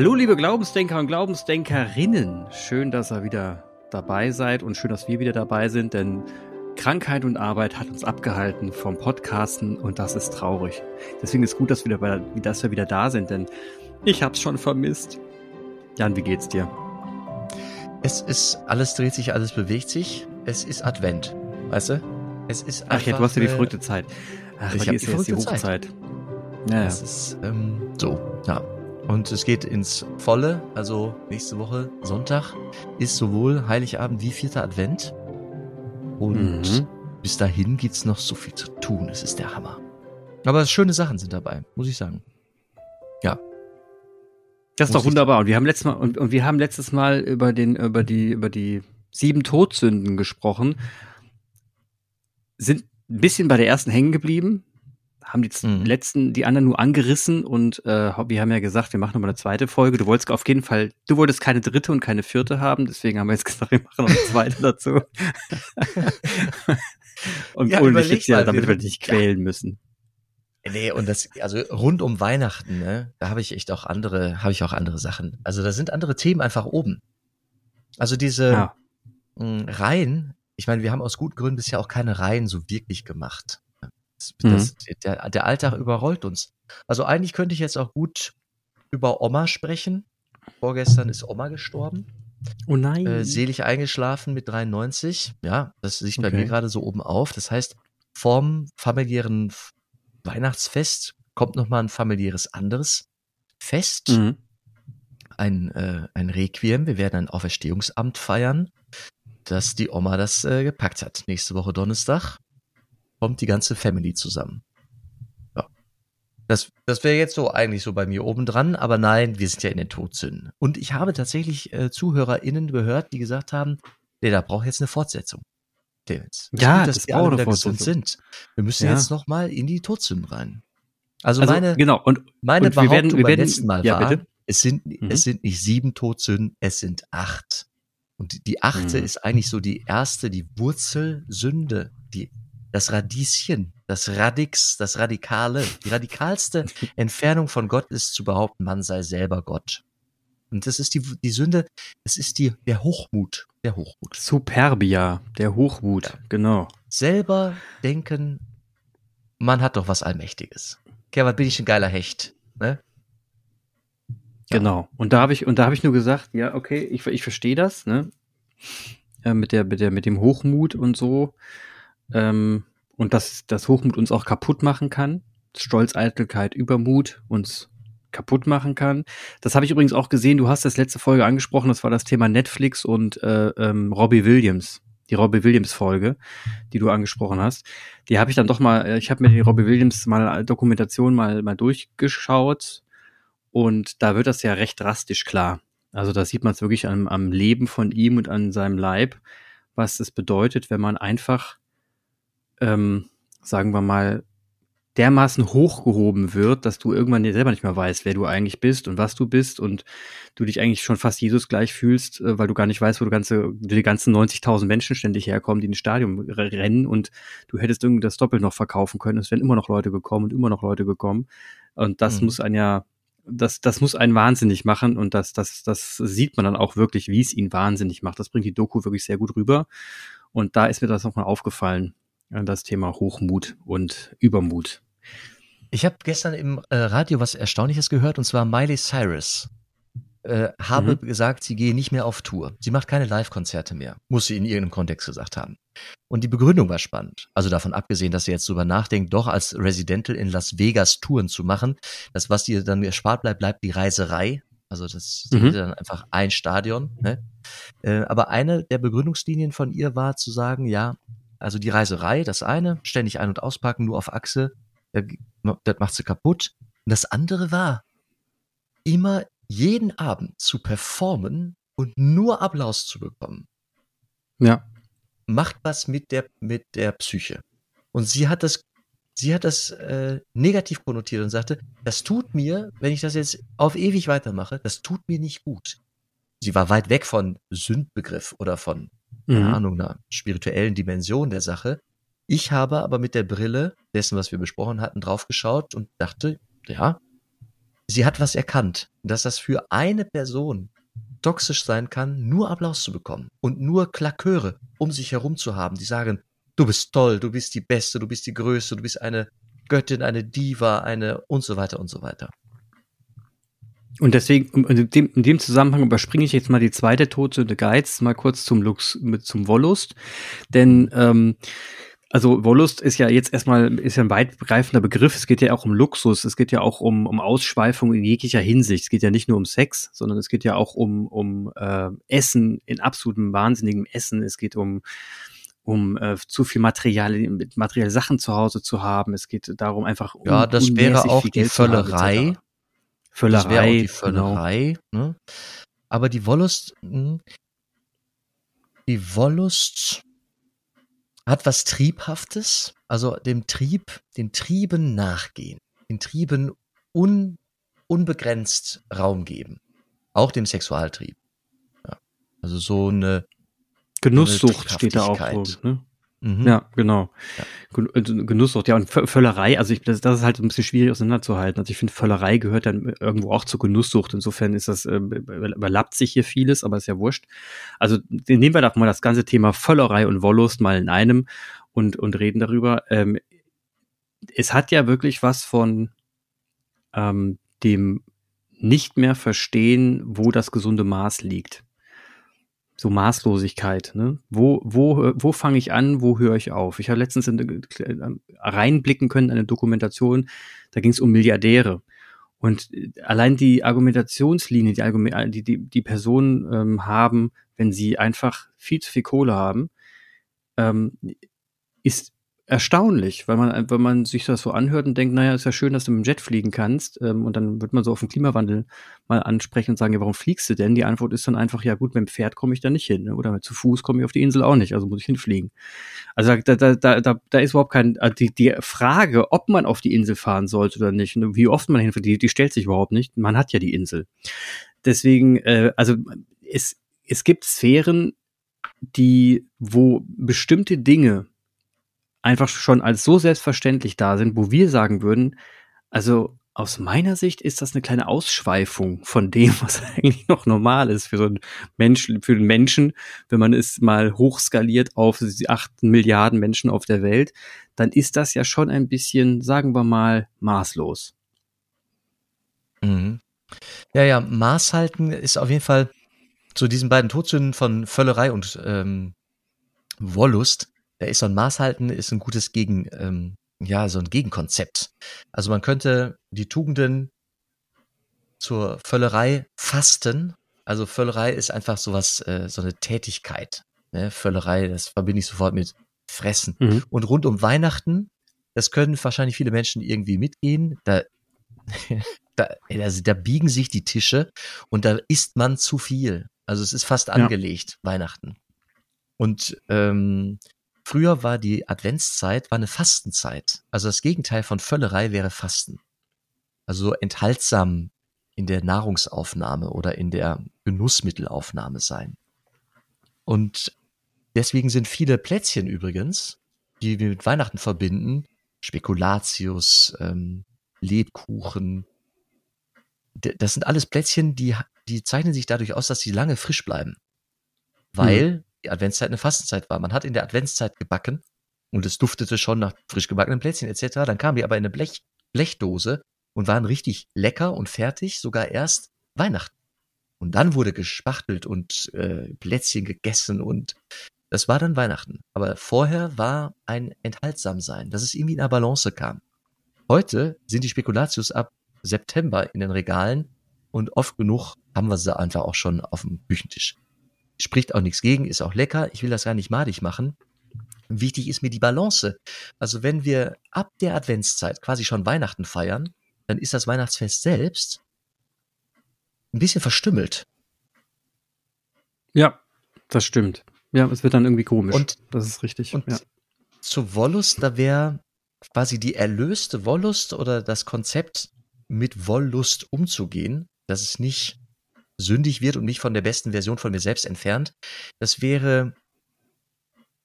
Hallo, liebe Glaubensdenker und Glaubensdenkerinnen. Schön, dass ihr wieder dabei seid und schön, dass wir wieder dabei sind, denn Krankheit und Arbeit hat uns abgehalten vom Podcasten und das ist traurig. Deswegen ist gut, dass wir, wieder, dass wir wieder da sind, denn ich hab's schon vermisst. Jan, wie geht's dir? Es ist, alles dreht sich, alles bewegt sich. Es ist Advent, weißt du? Es ist Ach ja, du hast ja die verrückte Zeit. Ach, ich habe die, die Hochzeit. Ja, das ist ähm, so, ja. Und es geht ins Volle, also nächste Woche Sonntag ist sowohl Heiligabend wie vierter Advent. Und mhm. bis dahin gibt's noch so viel zu tun. Es ist der Hammer. Aber schöne Sachen sind dabei, muss ich sagen. Ja. Das ist muss doch wunderbar. Und wir haben letztes Mal, und, und wir haben letztes Mal über den, über die, über die sieben Todsünden gesprochen. Sind ein bisschen bei der ersten hängen geblieben haben die mhm. letzten, die anderen nur angerissen und äh, wir haben ja gesagt, wir machen nochmal eine zweite Folge. Du wolltest auf jeden Fall, du wolltest keine dritte und keine vierte haben, deswegen haben wir jetzt gesagt, wir machen noch eine zweite dazu. und ja, holen dich jetzt ja, damit wir dich nicht quälen ja. müssen. Nee, und das, also rund um Weihnachten, ne, da habe ich echt auch andere, habe ich auch andere Sachen. Also da sind andere Themen einfach oben. Also diese ja. Reihen, ich meine, wir haben aus guten Gründen bisher auch keine Reihen so wirklich gemacht. Das, mhm. der, der Alltag überrollt uns. Also eigentlich könnte ich jetzt auch gut über Oma sprechen. Vorgestern ist Oma gestorben. Oh nein. Äh, selig eingeschlafen mit 93. Ja, das liegt okay. bei mir gerade so oben auf. Das heißt, vorm familiären Weihnachtsfest kommt nochmal ein familiäres anderes Fest. Mhm. Ein, äh, ein Requiem. Wir werden ein Auferstehungsamt feiern, dass die Oma das äh, gepackt hat. Nächste Woche Donnerstag kommt die ganze Family zusammen. Ja. Das, das wäre jetzt so eigentlich so bei mir oben dran, aber nein, wir sind ja in den Todsünden. Und ich habe tatsächlich äh, ZuhörerInnen gehört, die gesagt haben, nee, da braucht jetzt eine Fortsetzung. Devins. Ja, gut, dass das wir alle wieder gesund sind. Wir müssen ja. jetzt nochmal in die Todsünden rein. Also, also meine, genau. und, meine und Behauptung wir werden, wir beim werden, letzten Mal ja, war, bitte? es sind, mhm. es sind nicht sieben Todsünden, es sind acht. Und die achte mhm. ist eigentlich so die erste, die Wurzelsünde, die das Radieschen, das Radix, das Radikale, die radikalste Entfernung von Gott ist zu behaupten, man sei selber Gott. Und das ist die, die Sünde, es ist die, der Hochmut, der Hochmut. Superbia, der Hochmut, ja. genau. Selber denken, man hat doch was Allmächtiges. Okay, was bin ich ein geiler Hecht, ne? Ja. Genau. Und da habe ich, und da habe ich nur gesagt, ja, okay, ich, ich verstehe das, ne? Ja, mit der, mit der, mit dem Hochmut und so ähm, und dass das Hochmut uns auch kaputt machen kann. Stolz, Eitelkeit, Übermut uns kaputt machen kann. Das habe ich übrigens auch gesehen. Du hast das letzte Folge angesprochen. Das war das Thema Netflix und äh, ähm, Robbie Williams. Die Robbie Williams Folge, die du angesprochen hast. Die habe ich dann doch mal. Äh, ich habe mir die Robbie Williams mal Dokumentation mal mal durchgeschaut und da wird das ja recht drastisch klar. Also da sieht man es wirklich am, am Leben von ihm und an seinem Leib, was es bedeutet, wenn man einfach ähm, sagen wir mal, dermaßen hochgehoben wird, dass du irgendwann dir selber nicht mehr weißt, wer du eigentlich bist und was du bist und du dich eigentlich schon fast Jesus gleich fühlst, äh, weil du gar nicht weißt, wo du ganze, die ganzen 90.000 Menschen ständig herkommen, die ins Stadion rennen und du hättest irgendwie das doppelt noch verkaufen können. Es wären immer noch Leute gekommen und immer noch Leute gekommen. Und das mhm. muss ein ja, das, das muss einen wahnsinnig machen und das, das, das sieht man dann auch wirklich, wie es ihn wahnsinnig macht. Das bringt die Doku wirklich sehr gut rüber. Und da ist mir das nochmal aufgefallen das Thema Hochmut und Übermut. Ich habe gestern im äh, Radio was Erstaunliches gehört, und zwar Miley Cyrus äh, habe mhm. gesagt, sie gehe nicht mehr auf Tour. Sie macht keine Live-Konzerte mehr, muss sie in irgendeinem Kontext gesagt haben. Und die Begründung war spannend. Also davon abgesehen, dass sie jetzt drüber nachdenkt, doch als Residential in Las Vegas Touren zu machen. Das, was ihr dann erspart bleibt, bleibt die Reiserei. Also das mhm. ist dann einfach ein Stadion. Ne? Äh, aber eine der Begründungslinien von ihr war zu sagen, ja, also die Reiserei, das eine, ständig ein- und auspacken, nur auf Achse, das macht sie kaputt. Und das andere war, immer jeden Abend zu performen und nur Applaus zu bekommen. Ja. Macht was mit der, mit der Psyche. Und sie hat das, sie hat das äh, negativ konnotiert und sagte, das tut mir, wenn ich das jetzt auf ewig weitermache, das tut mir nicht gut. Sie war weit weg von Sündbegriff oder von keine mhm. Ahnung, einer spirituellen Dimension der Sache. Ich habe aber mit der Brille dessen, was wir besprochen hatten, draufgeschaut und dachte, ja, sie hat was erkannt, dass das für eine Person toxisch sein kann, nur Applaus zu bekommen und nur Klaköre um sich herum zu haben, die sagen, du bist toll, du bist die Beste, du bist die Größte, du bist eine Göttin, eine Diva, eine und so weiter und so weiter. Und deswegen, in dem, in dem Zusammenhang überspringe ich jetzt mal die zweite Todsünde Geiz, mal kurz zum Lux, mit, zum Wollust. Denn ähm, also Wollust ist ja jetzt erstmal ist ja ein weitgreifender Begriff. Es geht ja auch um Luxus, es geht ja auch um, um Ausschweifung in jeglicher Hinsicht. Es geht ja nicht nur um Sex, sondern es geht ja auch um, um äh, Essen in absolutem wahnsinnigem Essen. Es geht um um äh, zu viel Material, materielle Sachen zu Hause zu haben. Es geht darum einfach um Ja, das wäre auch die Völlerei. Völlerei. Das wäre auch die Völlerei. Genau. Ne? Aber die Wollust, hm, die Wollust hat was Triebhaftes, also dem Trieb, den Trieben nachgehen, den Trieben un, unbegrenzt Raum geben. Auch dem Sexualtrieb. Ja. Also so eine Genusssucht steht da auch. So, ne? Mhm. Ja, genau. Ja. Äh, Genusssucht, ja, und Völlerei, also ich, das, das ist halt ein bisschen schwierig auseinanderzuhalten. Also ich finde, Völlerei gehört dann irgendwo auch zur Genusssucht. Insofern ist das, äh, überlappt sich hier vieles, aber ist ja wurscht. Also nehmen wir doch mal das ganze Thema Völlerei und Wollust mal in einem und, und reden darüber. Ähm, es hat ja wirklich was von ähm, dem nicht mehr verstehen, wo das gesunde Maß liegt so Maßlosigkeit. Ne? Wo, wo, wo fange ich an, wo höre ich auf? Ich habe letztens in, äh, reinblicken können in eine Dokumentation, da ging es um Milliardäre. Und äh, allein die Argumentationslinie, die, Argument, äh, die, die, die Personen ähm, haben, wenn sie einfach viel zu viel Kohle haben, ähm, ist erstaunlich, weil man, wenn man sich das so anhört und denkt, naja, ist ja schön, dass du mit dem Jet fliegen kannst, ähm, und dann wird man so auf den Klimawandel mal ansprechen und sagen, ja, warum fliegst du denn? Die Antwort ist dann einfach, ja gut, mit dem Pferd komme ich da nicht hin, ne? oder zu Fuß komme ich auf die Insel auch nicht, also muss ich hinfliegen. Also da, da, da, da, ist überhaupt kein, äh, die, die Frage, ob man auf die Insel fahren sollte oder nicht, und wie oft man hinfährt, die, die stellt sich überhaupt nicht. Man hat ja die Insel. Deswegen, äh, also es, es gibt Sphären, die, wo bestimmte Dinge einfach schon als so selbstverständlich da sind, wo wir sagen würden, also aus meiner Sicht ist das eine kleine Ausschweifung von dem, was eigentlich noch normal ist für so einen Menschen, für einen Menschen, wenn man es mal hochskaliert auf acht Milliarden Menschen auf der Welt, dann ist das ja schon ein bisschen, sagen wir mal, maßlos. Mhm. Ja, ja, Maß halten ist auf jeden Fall zu diesen beiden Todsünden von Völlerei und ähm, Wollust da ist so ein Maßhalten ist ein gutes Gegen, ähm, ja, so ein Gegenkonzept. Also man könnte die Tugenden zur Völlerei fasten. Also Völlerei ist einfach sowas, äh, so eine Tätigkeit. Ne? Völlerei, das verbinde ich sofort mit Fressen. Mhm. Und rund um Weihnachten, das können wahrscheinlich viele Menschen irgendwie mitgehen. Da, da, also da biegen sich die Tische und da isst man zu viel. Also es ist fast angelegt, ja. Weihnachten. Und ähm, Früher war die Adventszeit war eine Fastenzeit. Also das Gegenteil von Völlerei wäre Fasten. Also so enthaltsam in der Nahrungsaufnahme oder in der Genussmittelaufnahme sein. Und deswegen sind viele Plätzchen übrigens, die wir mit Weihnachten verbinden, Spekulatius, ähm, Lebkuchen, das sind alles Plätzchen, die, die zeichnen sich dadurch aus, dass sie lange frisch bleiben. Weil mhm die Adventszeit eine Fastenzeit war. Man hat in der Adventszeit gebacken und es duftete schon nach frisch gebackenen Plätzchen etc. Dann kamen die aber in eine Blech, Blechdose und waren richtig lecker und fertig, sogar erst Weihnachten. Und dann wurde gespachtelt und äh, Plätzchen gegessen und das war dann Weihnachten. Aber vorher war ein Enthaltsamsein, dass es irgendwie in einer Balance kam. Heute sind die Spekulatius ab September in den Regalen und oft genug haben wir sie einfach auch schon auf dem Küchentisch spricht auch nichts gegen, ist auch lecker. Ich will das gar nicht madig machen. Wichtig ist mir die Balance. Also wenn wir ab der Adventszeit quasi schon Weihnachten feiern, dann ist das Weihnachtsfest selbst ein bisschen verstümmelt. Ja, das stimmt. Ja, es wird dann irgendwie komisch. Und das ist richtig. Und ja. zu Wollust, da wäre quasi die erlöste Wollust oder das Konzept mit Wollust umzugehen, dass es nicht sündig wird und mich von der besten Version von mir selbst entfernt. Das wäre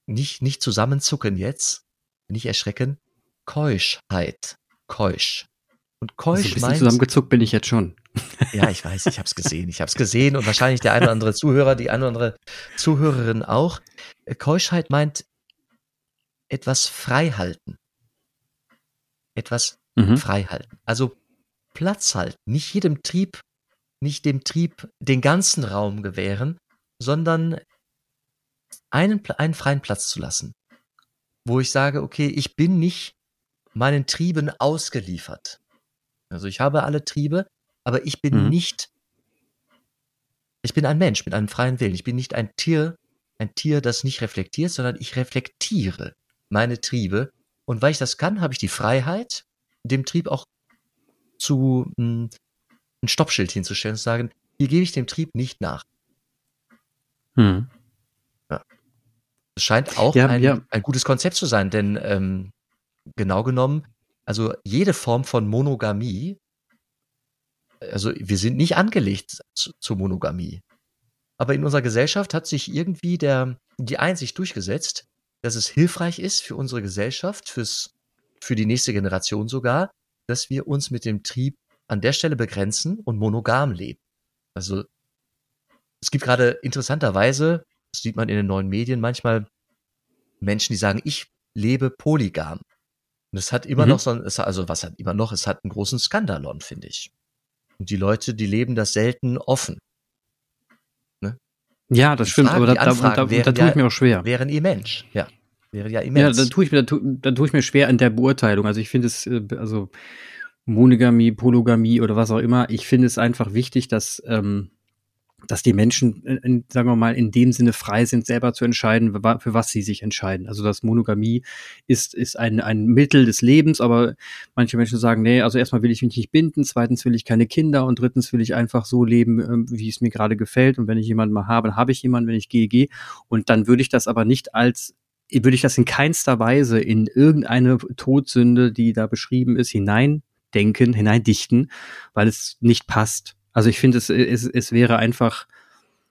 nicht, nicht zusammenzucken jetzt, nicht erschrecken, Keuschheit, Keusch. Und keusch also ein bisschen meint, zusammengezuckt bin ich jetzt schon. Ja, ich weiß, ich habe es gesehen. Ich habe es gesehen und wahrscheinlich der eine oder andere Zuhörer, die eine oder andere Zuhörerin auch. Keuschheit meint etwas frei halten. Etwas mhm. frei halten. Also Platz halten. Nicht jedem Trieb, nicht dem Trieb den ganzen Raum gewähren, sondern einen, einen freien Platz zu lassen. Wo ich sage, okay, ich bin nicht meinen Trieben ausgeliefert. Also ich habe alle Triebe, aber ich bin mhm. nicht, ich bin ein Mensch mit einem freien Willen. Ich bin nicht ein Tier, ein Tier, das nicht reflektiert, sondern ich reflektiere meine Triebe. Und weil ich das kann, habe ich die Freiheit, dem Trieb auch zu mh, hm, ein Stoppschild hinzustellen und zu sagen, hier gebe ich dem Trieb nicht nach. Hm. Ja. Es scheint auch ja, ein, ja. ein gutes Konzept zu sein, denn ähm, genau genommen, also jede Form von Monogamie, also wir sind nicht angelegt zu, zur Monogamie. Aber in unserer Gesellschaft hat sich irgendwie der, die Einsicht durchgesetzt, dass es hilfreich ist für unsere Gesellschaft, fürs, für die nächste Generation sogar, dass wir uns mit dem Trieb an der Stelle begrenzen und monogam leben. Also es gibt gerade interessanterweise, das sieht man in den neuen Medien manchmal, Menschen, die sagen, ich lebe polygam. Und es hat immer mhm. noch so ein, also was hat immer noch, es hat einen großen Skandalon, finde ich. Und die Leute, die leben das selten offen. Ne? Ja, das die stimmt, Fragen, aber da, da, da, da tue ich mir auch schwer. Wären ihr Mensch, ja. Wäre ja immens. Ja, da tue ich mir, da tue, da tue ich mir schwer an der Beurteilung. Also ich finde es, äh, also Monogamie, Polygamie oder was auch immer, ich finde es einfach wichtig, dass ähm, dass die Menschen, in, sagen wir mal, in dem Sinne frei sind, selber zu entscheiden, für was sie sich entscheiden. Also das Monogamie ist, ist ein, ein Mittel des Lebens, aber manche Menschen sagen, nee, also erstmal will ich mich nicht binden, zweitens will ich keine Kinder und drittens will ich einfach so leben, ähm, wie es mir gerade gefällt. Und wenn ich jemanden mal habe, habe ich jemanden, wenn ich gehe, gehe. Und dann würde ich das aber nicht als würde ich das in keinster Weise in irgendeine Todsünde, die da beschrieben ist, hineindenken, hineindichten, weil es nicht passt. Also ich finde, es, es, es wäre einfach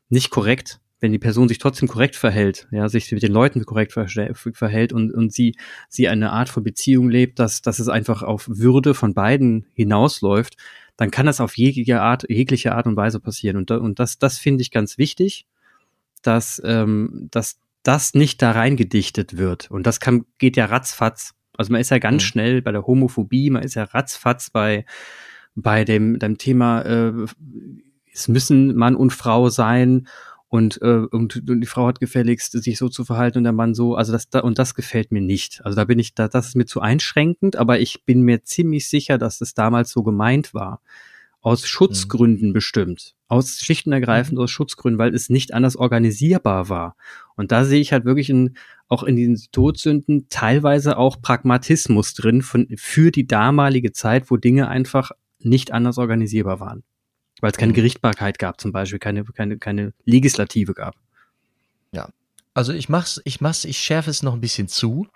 nicht korrekt, wenn die Person sich trotzdem korrekt verhält, ja, sich mit den Leuten korrekt verhält und, und sie, sie eine Art von Beziehung lebt, dass, dass es einfach auf Würde von beiden hinausläuft, dann kann das auf jegliche Art, jegliche Art und Weise passieren. Und, und das, das finde ich ganz wichtig, dass, ähm, dass das nicht da reingedichtet wird. Und das kann, geht ja ratzfatz. Also man ist ja ganz mhm. schnell bei der Homophobie, man ist ja ratzfatz bei, bei dem, dem Thema, äh, es müssen Mann und Frau sein und, äh, und, und die Frau hat gefälligst, sich so zu verhalten und der Mann so. Also das da, und das gefällt mir nicht. Also da bin ich, da, das ist mir zu einschränkend, aber ich bin mir ziemlich sicher, dass es damals so gemeint war. Aus Schutzgründen mhm. bestimmt. Aus schlicht und ergreifend mhm. aus Schutzgründen, weil es nicht anders organisierbar war. Und da sehe ich halt wirklich in, auch in diesen Todsünden teilweise auch Pragmatismus drin von, für die damalige Zeit, wo Dinge einfach nicht anders organisierbar waren. Weil es keine mhm. Gerichtbarkeit gab, zum Beispiel, keine, keine, keine Legislative gab. Ja. Also ich mach's, ich mach's, ich schärfe es noch ein bisschen zu.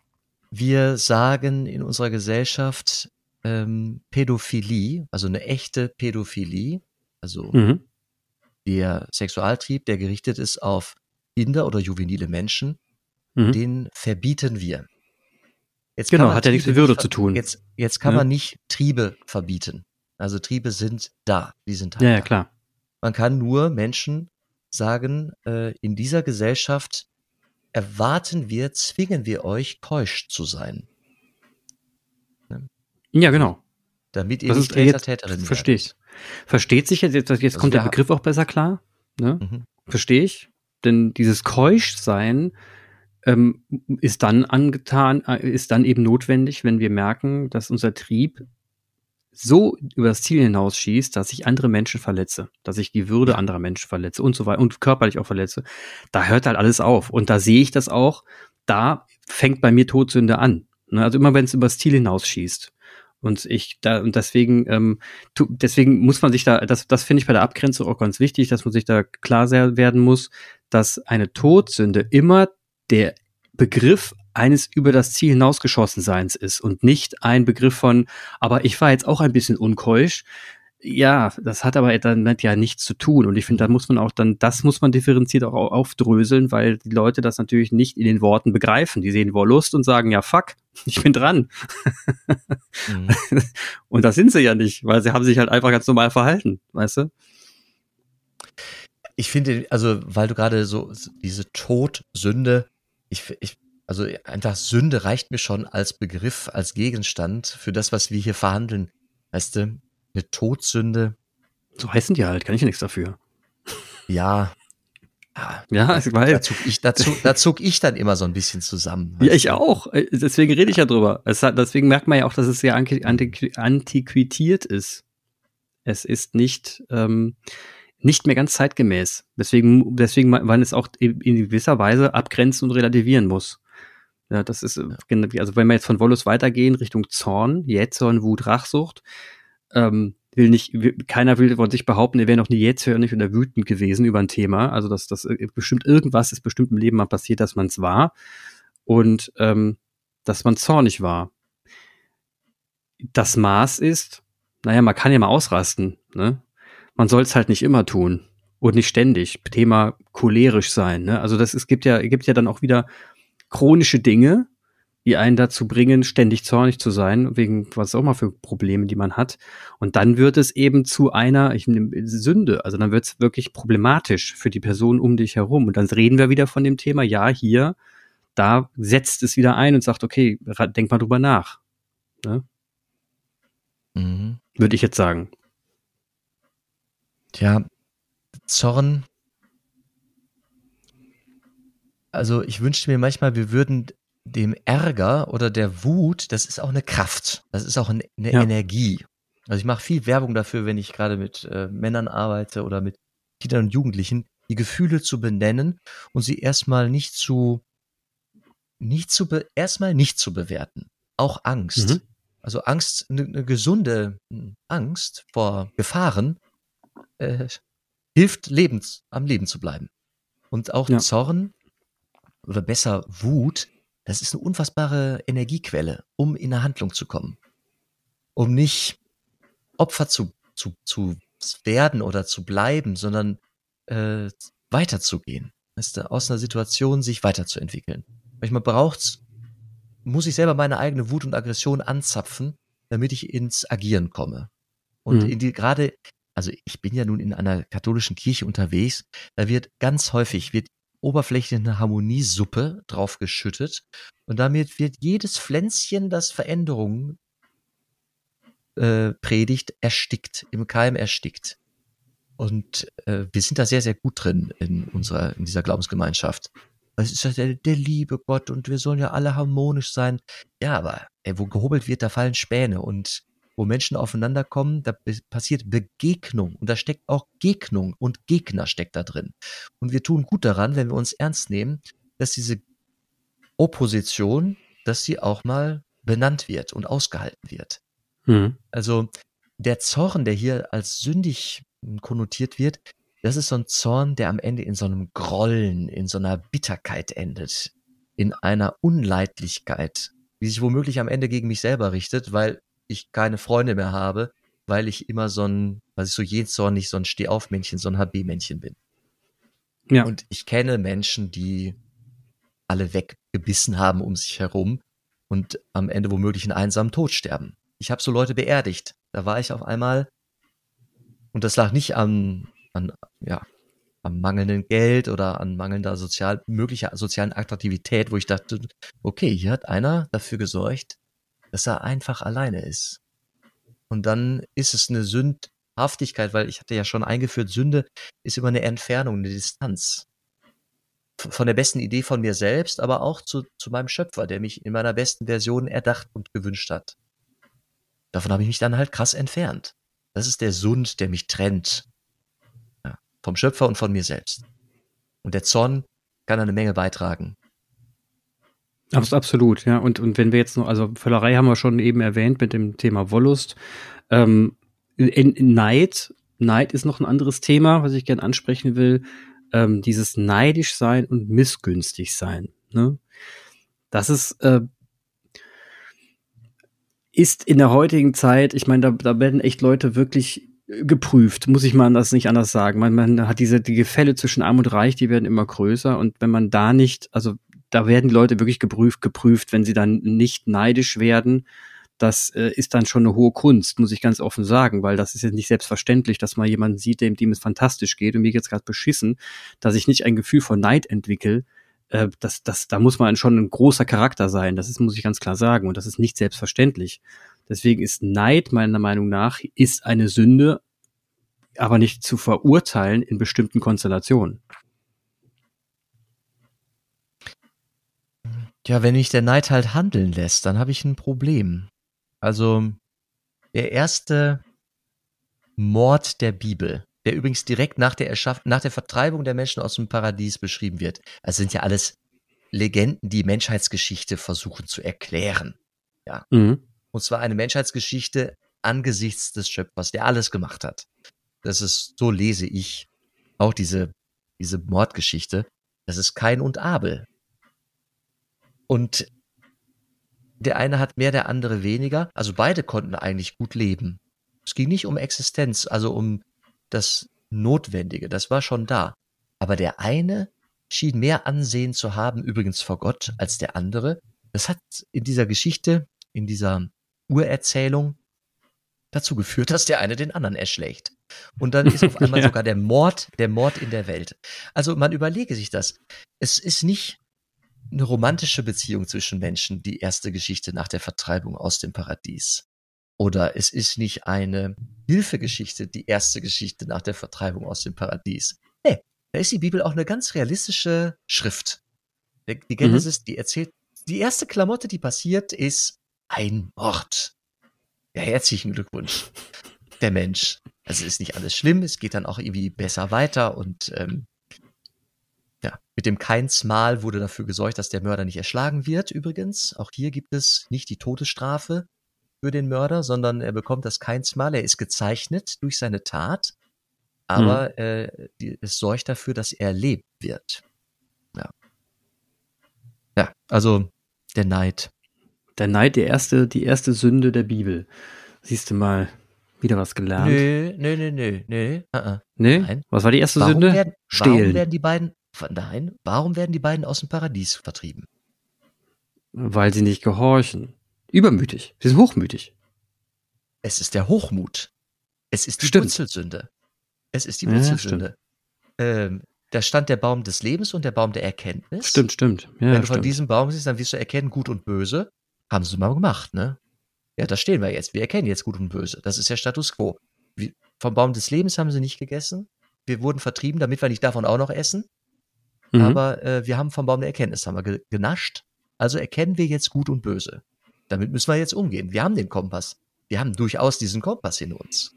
Wir sagen in unserer Gesellschaft ähm, Pädophilie, also eine echte Pädophilie, also mhm. der Sexualtrieb, der gerichtet ist auf Kinder oder juvenile Menschen, mhm. den verbieten wir. Jetzt genau, hat ja nichts mit Würde zu tun. Jetzt, jetzt kann ja. man nicht Triebe verbieten. Also Triebe sind da, die sind halt Ja, ja, klar. Man kann nur Menschen sagen, äh, in dieser Gesellschaft erwarten wir, zwingen wir euch, keusch zu sein. Ja, genau. Damit ihr das nicht Täter, Täterin Verstehe ich. Versteht sich jetzt, jetzt, jetzt also kommt der Begriff auch besser klar. Ne? Mhm. Verstehe ich. Denn dieses Keuschsein ähm, ist dann angetan, äh, ist dann eben notwendig, wenn wir merken, dass unser Trieb so über das Ziel hinausschießt, dass ich andere Menschen verletze, dass ich die Würde anderer Menschen verletze und so weiter und körperlich auch verletze, da hört halt alles auf. Und da sehe ich das auch, da fängt bei mir Todsünde an. Ne? Also immer wenn es über das Ziel hinausschießt. Und ich da, und deswegen, ähm, tu, deswegen muss man sich da, das, das finde ich bei der Abgrenzung auch ganz wichtig, dass man sich da klar werden muss, dass eine Todsünde immer der Begriff eines über das Ziel hinausgeschossen Seins ist und nicht ein Begriff von, aber ich war jetzt auch ein bisschen unkeusch. Ja, das hat aber dann ja nichts zu tun. Und ich finde, da muss man auch dann, das muss man differenziert auch aufdröseln, weil die Leute das natürlich nicht in den Worten begreifen. Die sehen Wollust und sagen, ja, fuck. Ich bin dran. Mhm. Und das sind sie ja nicht, weil sie haben sich halt einfach ganz normal verhalten, weißt du? Ich finde, also, weil du gerade so diese Todsünde, ich, ich, also einfach Sünde reicht mir schon als Begriff, als Gegenstand für das, was wir hier verhandeln. Weißt du, eine Todsünde. So heißen die halt, kann ich ja nichts dafür. Ja, ja, ich weiß. Da zog ich, da, zog, da zog ich dann immer so ein bisschen zusammen. Ja, ich auch. Äh, deswegen rede ich ja drüber. Hat, deswegen merkt man ja auch, dass es sehr antiquiert ist. Es ist nicht, ähm, nicht mehr ganz zeitgemäß. Deswegen, deswegen man es auch in gewisser Weise abgrenzen und relativieren muss. Ja, das ist, äh, also wenn wir jetzt von Wollus weitergehen Richtung Zorn, Jähzorn, Wut, Rachsucht, ähm, will nicht, keiner will von sich behaupten, er wäre noch nie jähzornig oder wütend gewesen über ein Thema. Also dass das äh, bestimmt irgendwas ist bestimmt im Leben mal passiert, dass man es war und ähm, dass man zornig war. Das Maß ist, naja, man kann ja mal ausrasten. Ne? Man soll es halt nicht immer tun und nicht ständig. Thema cholerisch sein. Ne? Also das es gibt ja gibt ja dann auch wieder chronische Dinge, die einen dazu bringen, ständig zornig zu sein, wegen was auch mal für Probleme, die man hat. Und dann wird es eben zu einer ich nehme, Sünde. Also dann wird es wirklich problematisch für die Person um dich herum. Und dann reden wir wieder von dem Thema, ja, hier, da setzt es wieder ein und sagt, okay, denk mal drüber nach. Ne? Mhm. Würde ich jetzt sagen. Tja, Zorn. Also ich wünschte mir manchmal, wir würden dem Ärger oder der Wut, das ist auch eine Kraft, das ist auch eine ja. Energie. Also ich mache viel Werbung dafür, wenn ich gerade mit äh, Männern arbeite oder mit Kindern und Jugendlichen, die Gefühle zu benennen und sie erstmal nicht zu nicht zu erstmal nicht zu bewerten. Auch Angst. Mhm. Also Angst, eine, eine gesunde hm, Angst vor Gefahren äh, hilft, lebens, am Leben zu bleiben. Und auch ja. Zorn oder besser Wut das ist eine unfassbare Energiequelle, um in eine Handlung zu kommen. Um nicht Opfer zu, zu, zu werden oder zu bleiben, sondern äh, weiterzugehen. Weißt du, aus einer Situation sich weiterzuentwickeln. Manchmal braucht's, muss ich selber meine eigene Wut und Aggression anzapfen, damit ich ins Agieren komme. Und mhm. in die, gerade, also ich bin ja nun in einer katholischen Kirche unterwegs, da wird ganz häufig, wird oberflächlich eine Harmoniesuppe draufgeschüttet und damit wird jedes Pflänzchen, das Veränderungen äh, predigt, erstickt, im Keim erstickt. Und äh, wir sind da sehr, sehr gut drin in unserer, in dieser Glaubensgemeinschaft. Es ist ja der, der liebe Gott und wir sollen ja alle harmonisch sein. Ja, aber ey, wo gehobelt wird, da fallen Späne und wo Menschen aufeinander kommen, da passiert Begegnung und da steckt auch Gegnung und Gegner steckt da drin. Und wir tun gut daran, wenn wir uns ernst nehmen, dass diese Opposition, dass sie auch mal benannt wird und ausgehalten wird. Mhm. Also der Zorn, der hier als sündig konnotiert wird, das ist so ein Zorn, der am Ende in so einem Grollen, in so einer Bitterkeit endet, in einer Unleidlichkeit, die sich womöglich am Ende gegen mich selber richtet, weil ich keine Freunde mehr habe, weil ich immer so ein, was ich so jensornig, so ein Stehaufmännchen, so ein HB-Männchen bin. Ja. Und ich kenne Menschen, die alle weggebissen haben um sich herum und am Ende womöglich einen einsamen Tod sterben. Ich habe so Leute beerdigt. Da war ich auf einmal, und das lag nicht an, an ja, am mangelnden Geld oder an mangelnder sozial, möglicher sozialen Attraktivität, wo ich dachte, okay, hier hat einer dafür gesorgt, dass er einfach alleine ist. Und dann ist es eine Sündhaftigkeit, weil ich hatte ja schon eingeführt, Sünde ist immer eine Entfernung, eine Distanz. Von der besten Idee von mir selbst, aber auch zu, zu meinem Schöpfer, der mich in meiner besten Version erdacht und gewünscht hat. Davon habe ich mich dann halt krass entfernt. Das ist der Sund, der mich trennt. Ja, vom Schöpfer und von mir selbst. Und der Zorn kann eine Menge beitragen. Absolut, ja. Und, und wenn wir jetzt noch, also Völlerei haben wir schon eben erwähnt mit dem Thema Wollust. Ähm, in, in Neid, Neid ist noch ein anderes Thema, was ich gerne ansprechen will. Ähm, dieses neidisch sein und missgünstig sein. Ne? Das ist, äh, ist in der heutigen Zeit, ich meine, da, da werden echt Leute wirklich geprüft, muss ich mal das nicht anders sagen. Man, man hat diese die Gefälle zwischen Arm und Reich, die werden immer größer und wenn man da nicht, also da werden die Leute wirklich geprüft, geprüft, wenn sie dann nicht neidisch werden. Das äh, ist dann schon eine hohe Kunst, muss ich ganz offen sagen, weil das ist jetzt nicht selbstverständlich, dass man jemanden sieht, dem, dem es fantastisch geht und mir geht's gerade beschissen, dass ich nicht ein Gefühl von Neid entwickle. Äh, das, das, da muss man schon ein großer Charakter sein. Das ist, muss ich ganz klar sagen. Und das ist nicht selbstverständlich. Deswegen ist Neid meiner Meinung nach ist eine Sünde, aber nicht zu verurteilen in bestimmten Konstellationen. Ja, wenn mich der Neid halt handeln lässt, dann habe ich ein Problem. Also der erste Mord der Bibel, der übrigens direkt nach der, Erschaff nach der Vertreibung der Menschen aus dem Paradies beschrieben wird. Das sind ja alles Legenden, die Menschheitsgeschichte versuchen zu erklären. Ja. Mhm. Und zwar eine Menschheitsgeschichte angesichts des Schöpfers, der alles gemacht hat. Das ist, so lese ich auch diese, diese Mordgeschichte. Das ist Kain und Abel. Und der eine hat mehr, der andere weniger. Also beide konnten eigentlich gut leben. Es ging nicht um Existenz, also um das Notwendige. Das war schon da. Aber der eine schien mehr Ansehen zu haben, übrigens vor Gott, als der andere. Das hat in dieser Geschichte, in dieser Urerzählung dazu geführt, dass der eine den anderen erschlägt. Und dann ist auf einmal ja. sogar der Mord, der Mord in der Welt. Also man überlege sich das. Es ist nicht eine romantische Beziehung zwischen Menschen, die erste Geschichte nach der Vertreibung aus dem Paradies. Oder es ist nicht eine Hilfegeschichte, die erste Geschichte nach der Vertreibung aus dem Paradies. Nee, da ist die Bibel auch eine ganz realistische Schrift. Die Genesis, mhm. die erzählt, die erste Klamotte, die passiert, ist ein Mord. Ja, herzlichen Glückwunsch. Der Mensch. Also ist nicht alles schlimm, es geht dann auch irgendwie besser weiter und ähm, ja, mit dem Keinsmal wurde dafür gesorgt, dass der Mörder nicht erschlagen wird, übrigens. Auch hier gibt es nicht die Todesstrafe für den Mörder, sondern er bekommt das Keinsmal. Er ist gezeichnet durch seine Tat, aber mhm. äh, die, es sorgt dafür, dass er erlebt wird. Ja. Ja, also der Neid. Der Neid, die erste, die erste Sünde der Bibel. Siehst du mal, wieder was gelernt. Nö, nö, nö, nö, nö. Uh -uh. Nee? Nein. Was war die erste warum Sünde? Werden, Stehlen. Warum werden die beiden, Nein, warum werden die beiden aus dem Paradies vertrieben? Weil sie nicht gehorchen. Übermütig. Sie sind hochmütig. Es ist der Hochmut. Es ist die stimmt. Wurzelsünde. Es ist die Wurzelsünde. Ja, ähm, da stand der Baum des Lebens und der Baum der Erkenntnis. Stimmt, stimmt. Ja, Wenn du stimmt. von diesem Baum siehst, dann wirst du erkennen, gut und böse. Haben sie mal gemacht, ne? Ja, da stehen wir jetzt. Wir erkennen jetzt gut und böse. Das ist der Status quo. Wie, vom Baum des Lebens haben sie nicht gegessen. Wir wurden vertrieben, damit wir nicht davon auch noch essen. Mhm. Aber äh, wir haben vom Baum der Erkenntnis haben wir ge genascht. Also erkennen wir jetzt Gut und Böse. Damit müssen wir jetzt umgehen. Wir haben den Kompass. Wir haben durchaus diesen Kompass in uns.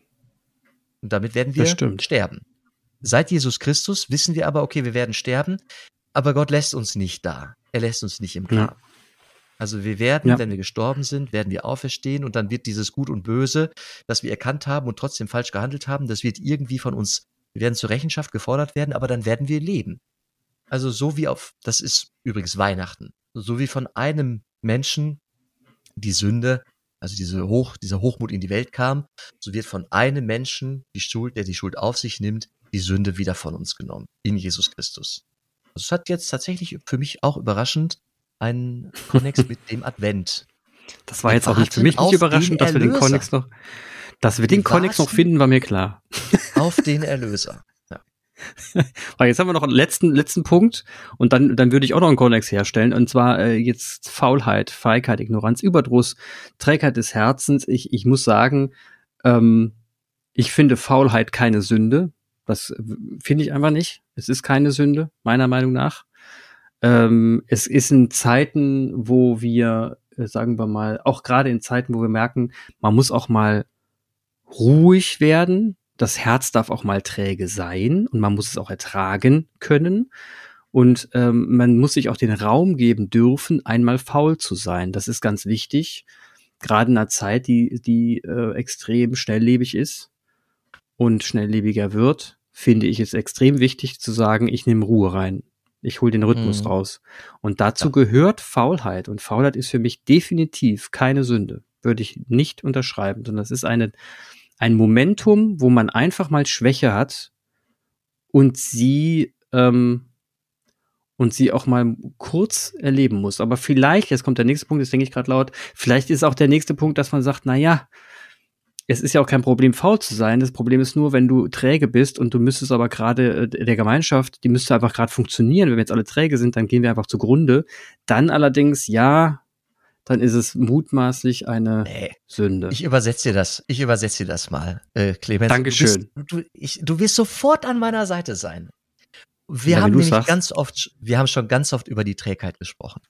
Und damit werden wir sterben. Seit Jesus Christus wissen wir aber, okay, wir werden sterben, aber Gott lässt uns nicht da. Er lässt uns nicht im Grab. Ja. Also wir werden, ja. wenn wir gestorben sind, werden wir auferstehen und dann wird dieses Gut und Böse, das wir erkannt haben und trotzdem falsch gehandelt haben, das wird irgendwie von uns, wir werden zur Rechenschaft gefordert werden, aber dann werden wir leben. Also so wie auf, das ist übrigens Weihnachten, so wie von einem Menschen die Sünde, also diese Hoch, dieser Hochmut in die Welt kam, so wird von einem Menschen die Schuld, der die Schuld auf sich nimmt, die Sünde wieder von uns genommen, in Jesus Christus. Also es hat jetzt tatsächlich für mich auch überraschend einen Konnex mit dem Advent. Das war wir jetzt auch nicht für mich nicht überraschend, dass wir den Konnex noch, dass wir, wir den Konnex noch finden, war mir klar. Auf den Erlöser. Weil jetzt haben wir noch einen letzten, letzten Punkt und dann, dann würde ich auch noch einen Konnex herstellen und zwar äh, jetzt Faulheit, Feigheit, Ignoranz, Überdruss, Trägheit des Herzens. Ich, ich muss sagen, ähm, ich finde Faulheit keine Sünde. Das finde ich einfach nicht. Es ist keine Sünde, meiner Meinung nach. Ähm, es ist in Zeiten, wo wir, äh, sagen wir mal, auch gerade in Zeiten, wo wir merken, man muss auch mal ruhig werden, das Herz darf auch mal träge sein und man muss es auch ertragen können. Und ähm, man muss sich auch den Raum geben dürfen, einmal faul zu sein. Das ist ganz wichtig. Gerade in einer Zeit, die, die äh, extrem schnelllebig ist und schnelllebiger wird, finde ich es extrem wichtig zu sagen, ich nehme Ruhe rein. Ich hole den Rhythmus mhm. raus. Und dazu ja. gehört Faulheit. Und Faulheit ist für mich definitiv keine Sünde. Würde ich nicht unterschreiben, sondern das ist eine, ein Momentum, wo man einfach mal Schwäche hat und sie ähm, und sie auch mal kurz erleben muss. Aber vielleicht, jetzt kommt der nächste Punkt, das denke ich gerade laut, vielleicht ist auch der nächste Punkt, dass man sagt, na ja, es ist ja auch kein Problem, faul zu sein. Das Problem ist nur, wenn du träge bist und du müsstest aber gerade äh, der Gemeinschaft, die müsste einfach gerade funktionieren. Wenn wir jetzt alle träge sind, dann gehen wir einfach zugrunde. Dann allerdings, ja, dann ist es mutmaßlich eine nee, Sünde. Ich übersetze dir das. Ich übersetze dir das mal, äh, Clemens. Dankeschön. Du, bist, du, ich, du wirst sofort an meiner Seite sein. Wir ja, haben nämlich sagst. ganz oft, wir haben schon ganz oft über die Trägheit gesprochen.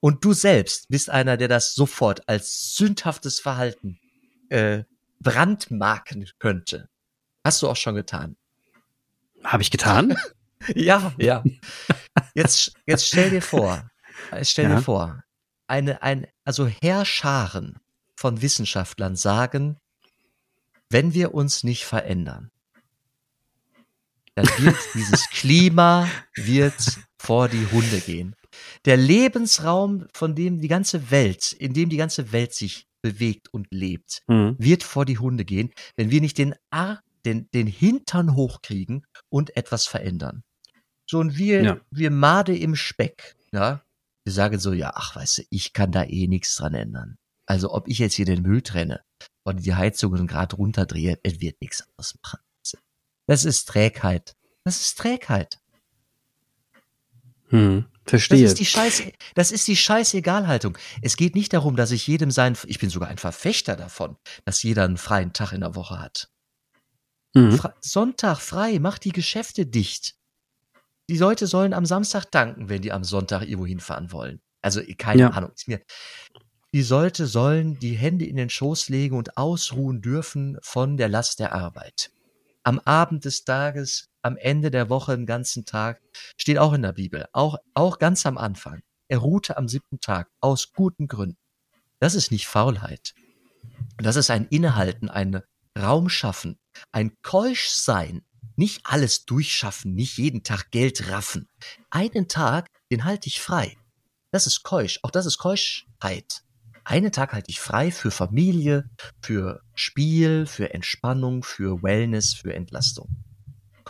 Und du selbst bist einer, der das sofort als sündhaftes Verhalten äh, brandmarken könnte. Hast du auch schon getan. Habe ich getan? ja, ja. Jetzt, jetzt stell dir vor, stell ja. dir vor, eine, ein, also Herrscharen von Wissenschaftlern sagen, wenn wir uns nicht verändern, dann wird dieses Klima wird vor die Hunde gehen. Der Lebensraum, von dem die ganze Welt, in dem die ganze Welt sich bewegt und lebt, mhm. wird vor die Hunde gehen, wenn wir nicht den, Ar den, den Hintern hochkriegen und etwas verändern. So, und wir, ja. wir Made im Speck, ja, wir sagen so, ja, ach, weißt du, ich kann da eh nichts dran ändern. Also, ob ich jetzt hier den Müll trenne oder die Heizungen gerade runterdrehe, es wird nichts ausmachen. Das ist Trägheit. Das ist Trägheit. Hm. Verstehe. Das ist die Scheiß, das ist die Scheißegalhaltung. Es geht nicht darum, dass ich jedem sein, ich bin sogar ein Verfechter davon, dass jeder einen freien Tag in der Woche hat. Mhm. Fre Sonntag frei, mach die Geschäfte dicht. Die Leute sollen am Samstag danken, wenn die am Sonntag irgendwo hinfahren wollen. Also keine ja. Ahnung. Ist mir, die Leute sollen die Hände in den Schoß legen und ausruhen dürfen von der Last der Arbeit. Am Abend des Tages am Ende der Woche einen ganzen Tag, steht auch in der Bibel, auch, auch ganz am Anfang. Er ruhte am siebten Tag aus guten Gründen. Das ist nicht Faulheit. Das ist ein Innehalten, ein Raum schaffen, ein Keuschsein. Nicht alles durchschaffen, nicht jeden Tag Geld raffen. Einen Tag, den halte ich frei. Das ist Keusch. Auch das ist Keuschheit. Einen Tag halte ich frei für Familie, für Spiel, für Entspannung, für Wellness, für Entlastung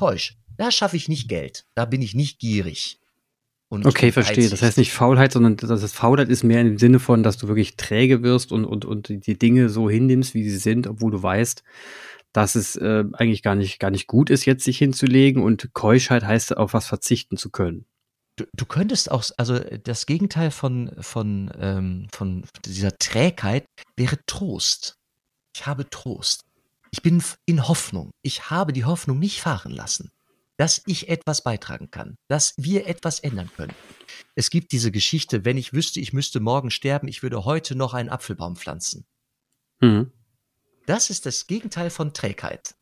keusch. Da schaffe ich nicht Geld. Da bin ich nicht gierig. Und okay, verstehe. Das heißt nicht Faulheit, sondern das ist Faulheit ist mehr im Sinne von, dass du wirklich träge wirst und, und, und die Dinge so hinnimmst, wie sie sind, obwohl du weißt, dass es äh, eigentlich gar nicht, gar nicht gut ist, jetzt sich hinzulegen und Keuschheit heißt, auf was verzichten zu können. Du, du könntest auch, also das Gegenteil von, von, ähm, von dieser Trägheit wäre Trost. Ich habe Trost. Ich bin in Hoffnung. Ich habe die Hoffnung nicht fahren lassen, dass ich etwas beitragen kann, dass wir etwas ändern können. Es gibt diese Geschichte, wenn ich wüsste, ich müsste morgen sterben, ich würde heute noch einen Apfelbaum pflanzen. Mhm. Das ist das Gegenteil von Trägheit.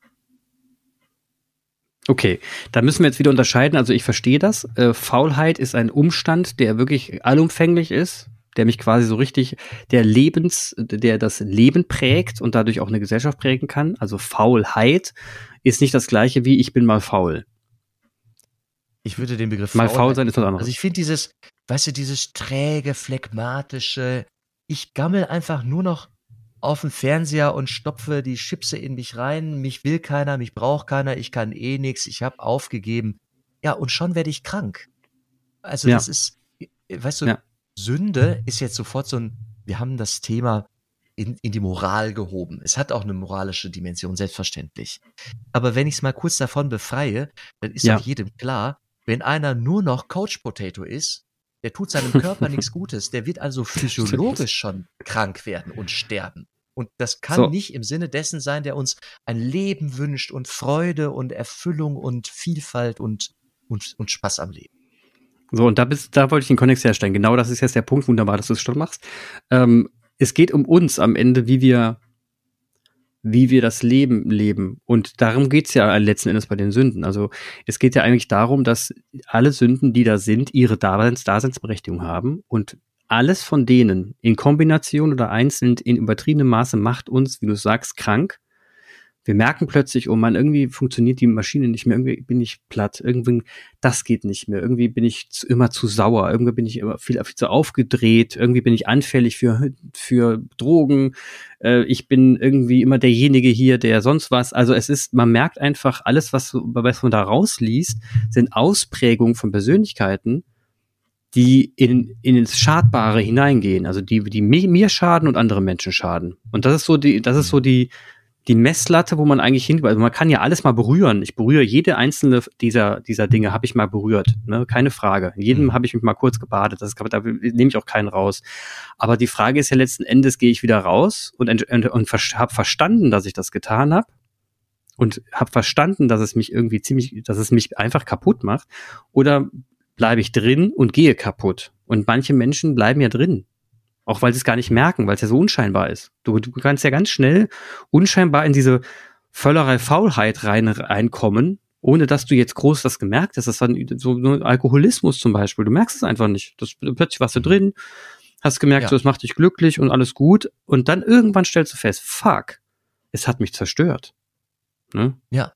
Okay, da müssen wir jetzt wieder unterscheiden. Also ich verstehe das. Äh, Faulheit ist ein Umstand, der wirklich allumfänglich ist der mich quasi so richtig, der Lebens, der das Leben prägt und dadurch auch eine Gesellschaft prägen kann. Also Faulheit ist nicht das gleiche wie ich bin mal faul. Ich würde den Begriff mal faul sein ist was anderes. Also ich finde dieses, weißt du, dieses träge, phlegmatische, ich gammel einfach nur noch auf den Fernseher und stopfe die Chipse in mich rein. Mich will keiner, mich braucht keiner, ich kann eh nichts, ich habe aufgegeben. Ja, und schon werde ich krank. Also ja. das ist, weißt du, ja. Sünde ist jetzt sofort so ein, wir haben das Thema in, in die Moral gehoben. Es hat auch eine moralische Dimension, selbstverständlich. Aber wenn ich es mal kurz davon befreie, dann ist ja. auch jedem klar, wenn einer nur noch Coach Potato ist, der tut seinem Körper nichts Gutes, der wird also physiologisch schon krank werden und sterben. Und das kann so. nicht im Sinne dessen sein, der uns ein Leben wünscht und Freude und Erfüllung und Vielfalt und, und, und Spaß am Leben. So, und da, bist, da wollte ich den Konnex herstellen. Genau das ist jetzt der Punkt. Wunderbar, dass du es schon machst. Ähm, es geht um uns am Ende, wie wir, wie wir das Leben leben. Und darum geht's ja letzten Endes bei den Sünden. Also es geht ja eigentlich darum, dass alle Sünden, die da sind, ihre Daseins Daseinsberechtigung haben. Und alles von denen in Kombination oder einzeln in übertriebenem Maße macht uns, wie du sagst, krank Wir merken plötzlich, oh man, irgendwie funktioniert die Maschine nicht mehr, irgendwie bin ich platt, irgendwie das geht nicht mehr, irgendwie bin ich zu, immer zu sauer, irgendwie bin ich immer viel, viel zu aufgedreht, irgendwie bin ich anfällig für, für Drogen, äh, ich bin irgendwie immer derjenige hier, der sonst was. Also es ist, man merkt einfach, alles, was, was man da rausliest, sind Ausprägungen von Persönlichkeiten, die in, in ins Schadbare hineingehen, also die, die mir schaden und andere Menschen schaden. Und das ist so die, das ist so die, die Messlatte, wo man eigentlich hin, also man kann ja alles mal berühren. Ich berühre jede einzelne dieser, dieser Dinge, habe ich mal berührt. Ne? Keine Frage. In jedem mhm. habe ich mich mal kurz gebadet. Das ist, da nehme ich auch keinen raus. Aber die Frage ist ja letzten Endes, gehe ich wieder raus und, und, und habe verstanden, dass ich das getan habe und habe verstanden, dass es mich irgendwie ziemlich, dass es mich einfach kaputt macht. Oder bleibe ich drin und gehe kaputt. Und manche Menschen bleiben ja drin. Auch weil sie es gar nicht merken, weil es ja so unscheinbar ist. Du, du kannst ja ganz schnell unscheinbar in diese Völlerei Faulheit rein, reinkommen, ohne dass du jetzt groß das gemerkt hast. Das ist dann so Alkoholismus zum Beispiel. Du merkst es einfach nicht. Das, plötzlich warst du drin, hast gemerkt, ja. so, das macht dich glücklich und alles gut. Und dann irgendwann stellst du fest, fuck, es hat mich zerstört. Ne? Ja.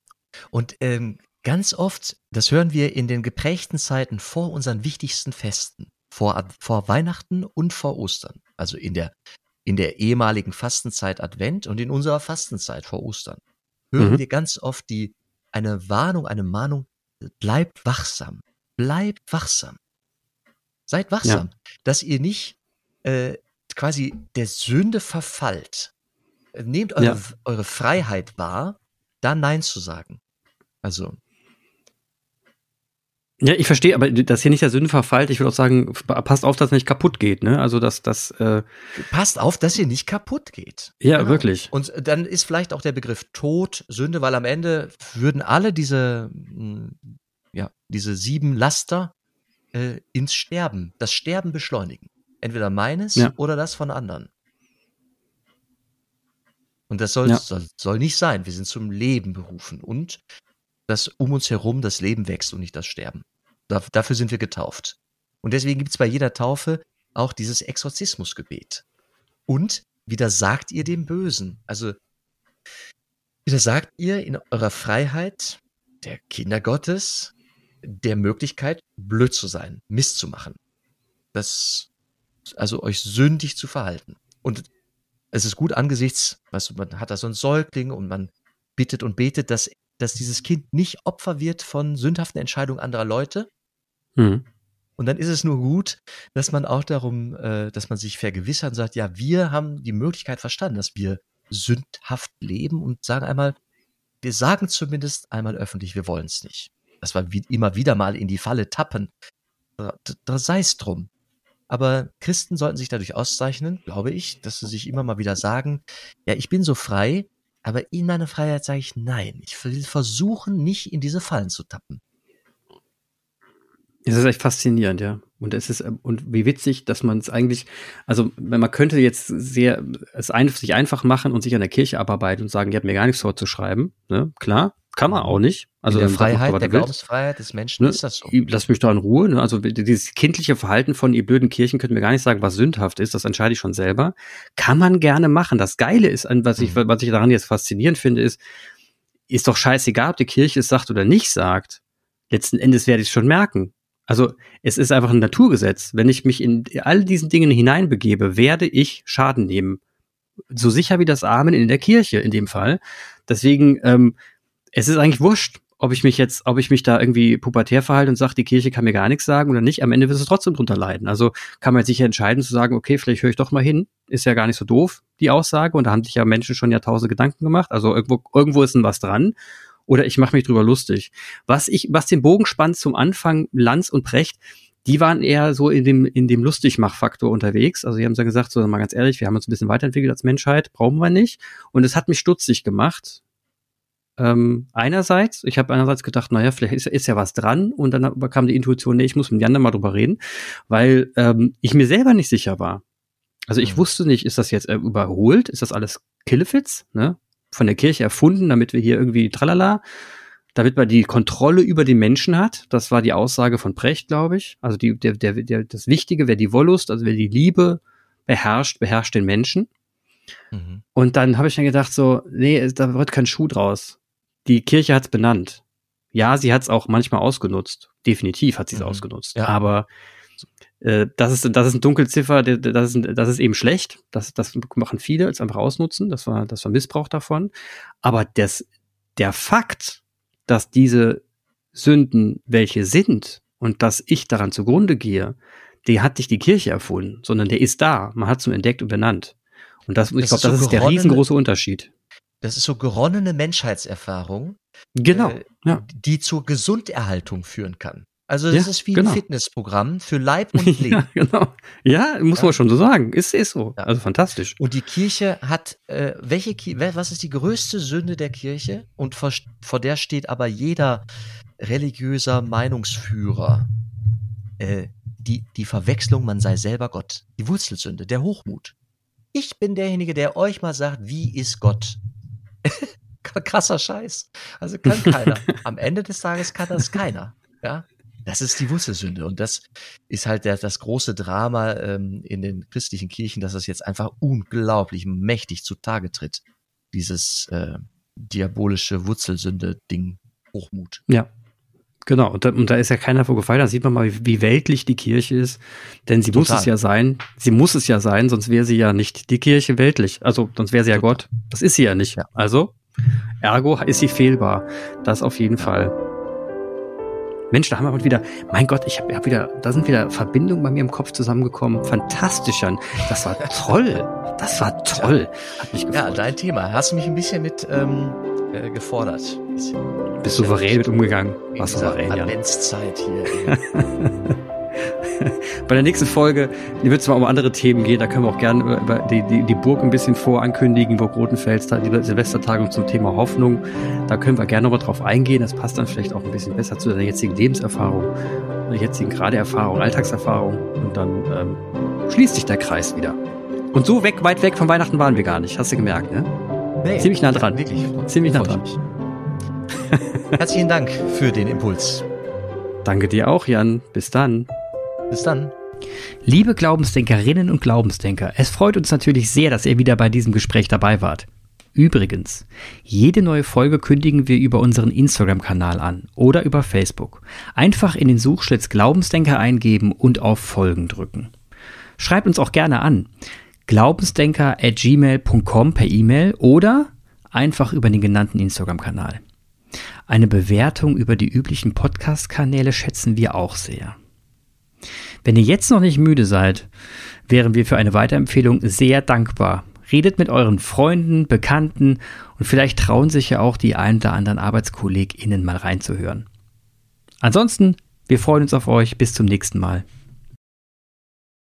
Und ähm, ganz oft, das hören wir in den geprägten Zeiten vor unseren wichtigsten Festen vor, vor Weihnachten und vor Ostern. Also in der, in der ehemaligen Fastenzeit Advent und in unserer Fastenzeit vor Ostern. Hören mhm. wir ganz oft die, eine Warnung, eine Mahnung, bleibt wachsam. Bleibt wachsam. Seid wachsam, ja. dass ihr nicht äh, quasi der Sünde verfallt. Nehmt eure, ja. eure Freiheit wahr, da Nein zu sagen. Also, ja, ich verstehe, aber das hier nicht der Sünde verfallt. Ich würde auch sagen, passt auf, dass es nicht kaputt geht. Ne? Also dass das äh passt auf, dass ihr nicht kaputt geht. Ja, genau. wirklich. Und dann ist vielleicht auch der Begriff Tod, Sünde, weil am Ende würden alle diese, hm, ja, diese sieben Laster äh, ins Sterben, das Sterben beschleunigen. Entweder meines ja. oder das von anderen. Und das soll, ja. soll, soll nicht sein. Wir sind zum Leben berufen und dass um uns herum das Leben wächst und nicht das Sterben. Dafür sind wir getauft. Und deswegen gibt es bei jeder Taufe auch dieses Exorzismusgebet. Und wieder sagt ihr dem Bösen. Also wieder sagt ihr in eurer Freiheit der Kinder Gottes der Möglichkeit, blöd zu sein, Mist zu machen. Das, also euch sündig zu verhalten. Und es ist gut angesichts, weißt man hat da so einen Säugling und man bittet und betet, dass, dass dieses Kind nicht Opfer wird von sündhaften Entscheidungen anderer Leute, Mhm. Und dann ist es nur gut, dass man auch darum, äh, dass man sich vergewissert und sagt, ja, wir haben die Möglichkeit verstanden, dass wir sündhaft leben und sagen einmal, wir sagen zumindest einmal öffentlich, wir wollen es nicht. Dass wir wie, immer wieder mal in die Falle tappen, da, da sei es drum. Aber Christen sollten sich dadurch auszeichnen, glaube ich, dass sie sich immer mal wieder sagen, ja, ich bin so frei, aber in meiner Freiheit sage ich nein. Ich will versuchen, nicht in diese Fallen zu tappen. Es ist echt faszinierend, ja. Und es ist, ähm, und wie witzig, dass man es eigentlich, also man könnte jetzt sehr es ein, sich einfach machen und sich an der Kirche abarbeiten und sagen, ihr habt mir gar nichts vorzuschreiben. Ne? Klar, kann man auch nicht. Also in der Freiheit, der Glaubensfreiheit des Menschen ne? ist das so. Lass mich da in Ruhe. Ne? Also dieses kindliche Verhalten von ihr blöden Kirchen könnte mir gar nicht sagen, was sündhaft ist. Das entscheide ich schon selber. Kann man gerne machen. Das Geile ist, was ich, mhm. was ich daran jetzt faszinierend finde, ist, ist doch scheißegal, ob die Kirche es sagt oder nicht sagt. Letzten Endes werde ich es schon merken. Also es ist einfach ein Naturgesetz. Wenn ich mich in all diesen Dingen hineinbegebe, werde ich Schaden nehmen. So sicher wie das Amen in der Kirche in dem Fall. Deswegen, ähm, es ist eigentlich wurscht, ob ich mich jetzt, ob ich mich da irgendwie pubertär verhalte und sage, die Kirche kann mir gar nichts sagen oder nicht. Am Ende wird es trotzdem drunter leiden. Also kann man sich entscheiden zu sagen, okay, vielleicht höre ich doch mal hin. Ist ja gar nicht so doof, die Aussage. Und da haben sich ja Menschen schon Jahrtausende Gedanken gemacht. Also irgendwo, irgendwo ist denn was dran oder ich mache mich drüber lustig. Was ich, was den Bogen spannt zum Anfang, Lanz und Precht, die waren eher so in dem, in dem Lustigmachfaktor unterwegs. Also die haben so gesagt, so mal ganz ehrlich, wir haben uns ein bisschen weiterentwickelt als Menschheit, brauchen wir nicht. Und es hat mich stutzig gemacht. Ähm, einerseits, ich habe einerseits gedacht, naja, vielleicht ist, ist ja was dran. Und dann kam die Intuition, nee, ich muss mit Jan mal drüber reden, weil ähm, ich mir selber nicht sicher war. Also ich mhm. wusste nicht, ist das jetzt äh, überholt? Ist das alles Killefits? Ne? Von der Kirche erfunden, damit wir hier irgendwie tralala, damit man die Kontrolle über die Menschen hat. Das war die Aussage von Precht, glaube ich. Also die, der, der, der, das Wichtige wäre die Wollust, also wer die Liebe beherrscht, beherrscht den Menschen. Mhm. Und dann habe ich dann gedacht so, nee, da wird kein Schuh draus. Die Kirche hat es benannt. Ja, sie hat es auch manchmal ausgenutzt. Definitiv hat sie es mhm. ausgenutzt. Ja. Aber äh, das ist das ist ein Dunkelziffer, das ist das ist eben schlecht. Das das machen viele, als einfach ausnutzen. Das war das war Missbrauch davon. Aber das der Fakt, dass diese Sünden welche sind und dass ich daran zugrunde gehe, der hat nicht die Kirche erfunden, sondern der ist da. Man hat es nur entdeckt und benannt. Und das, ich glaube, das ist der riesengroße Unterschied. Das ist so geronnene Menschheitserfahrung, genau, äh, ja. die zur Gesunderhaltung führen kann. Also das ja, ist wie genau. ein Fitnessprogramm für Leib und Leben. ja, genau. Ja, muss ja. man schon so sagen. Ist, ist so. Also fantastisch. Und die Kirche hat, äh, welche, was ist die größte Sünde der Kirche? Und vor, vor der steht aber jeder religiöser Meinungsführer. Äh, die, die Verwechslung, man sei selber Gott. Die Wurzelsünde, der Hochmut. Ich bin derjenige, der euch mal sagt, wie ist Gott? Krasser Scheiß. Also kann keiner. Am Ende des Tages kann das keiner. Ja. Das ist die Wurzelsünde. Und das ist halt der, das große Drama ähm, in den christlichen Kirchen, dass das jetzt einfach unglaublich mächtig zutage tritt. Dieses äh, diabolische Wurzelsünde-Ding, Hochmut. Ja, Genau, und da, und da ist ja keiner vorgefallen. Da sieht man mal, wie, wie weltlich die Kirche ist. Denn sie Total. muss es ja sein. Sie muss es ja sein, sonst wäre sie ja nicht die Kirche weltlich. Also, sonst wäre sie ja Total. Gott. Das ist sie ja nicht. Ja. Also, ergo ist sie fehlbar. Das auf jeden Fall. Mensch, da haben wir wieder, mein Gott, ich habe hab wieder, da sind wieder Verbindungen bei mir im Kopf zusammengekommen. Fantastisch, Jan. Das war toll. Das war toll. Hat mich gefreut. Ja, dein Thema. Hast du mich ein bisschen mit ähm, äh, gefordert. Bist souverän mit umgegangen. Was souverän, ja. Adventszeit hier. Bei der nächsten Folge wird es mal um andere Themen gehen. Da können wir auch gerne über die, die, die Burg ein bisschen vorankündigen, Burg Rotenfels, die Silvestertagung zum Thema Hoffnung. Da können wir gerne nochmal drauf eingehen. Das passt dann vielleicht auch ein bisschen besser zu deiner jetzigen Lebenserfahrung, deiner jetzigen gerade Erfahrung, Alltagserfahrung. Und dann ähm, schließt sich der Kreis wieder. Und so weg, weit weg von Weihnachten waren wir gar nicht. Hast du gemerkt, ne? Nee, Ziemlich nah dran. Wirklich. Ziemlich nah dran. Herzlichen Dank für den Impuls. Danke dir auch, Jan. Bis dann. Bis dann. Liebe Glaubensdenkerinnen und Glaubensdenker, es freut uns natürlich sehr, dass ihr wieder bei diesem Gespräch dabei wart. Übrigens, jede neue Folge kündigen wir über unseren Instagram-Kanal an oder über Facebook. Einfach in den Suchschlitz Glaubensdenker eingeben und auf Folgen drücken. Schreibt uns auch gerne an glaubensdenker at gmail.com per E-Mail oder einfach über den genannten Instagram-Kanal. Eine Bewertung über die üblichen Podcast-Kanäle schätzen wir auch sehr. Wenn ihr jetzt noch nicht müde seid, wären wir für eine Weiterempfehlung sehr dankbar. Redet mit euren Freunden, Bekannten und vielleicht trauen sich ja auch die ein oder anderen ArbeitskollegInnen mal reinzuhören. Ansonsten, wir freuen uns auf euch. Bis zum nächsten Mal.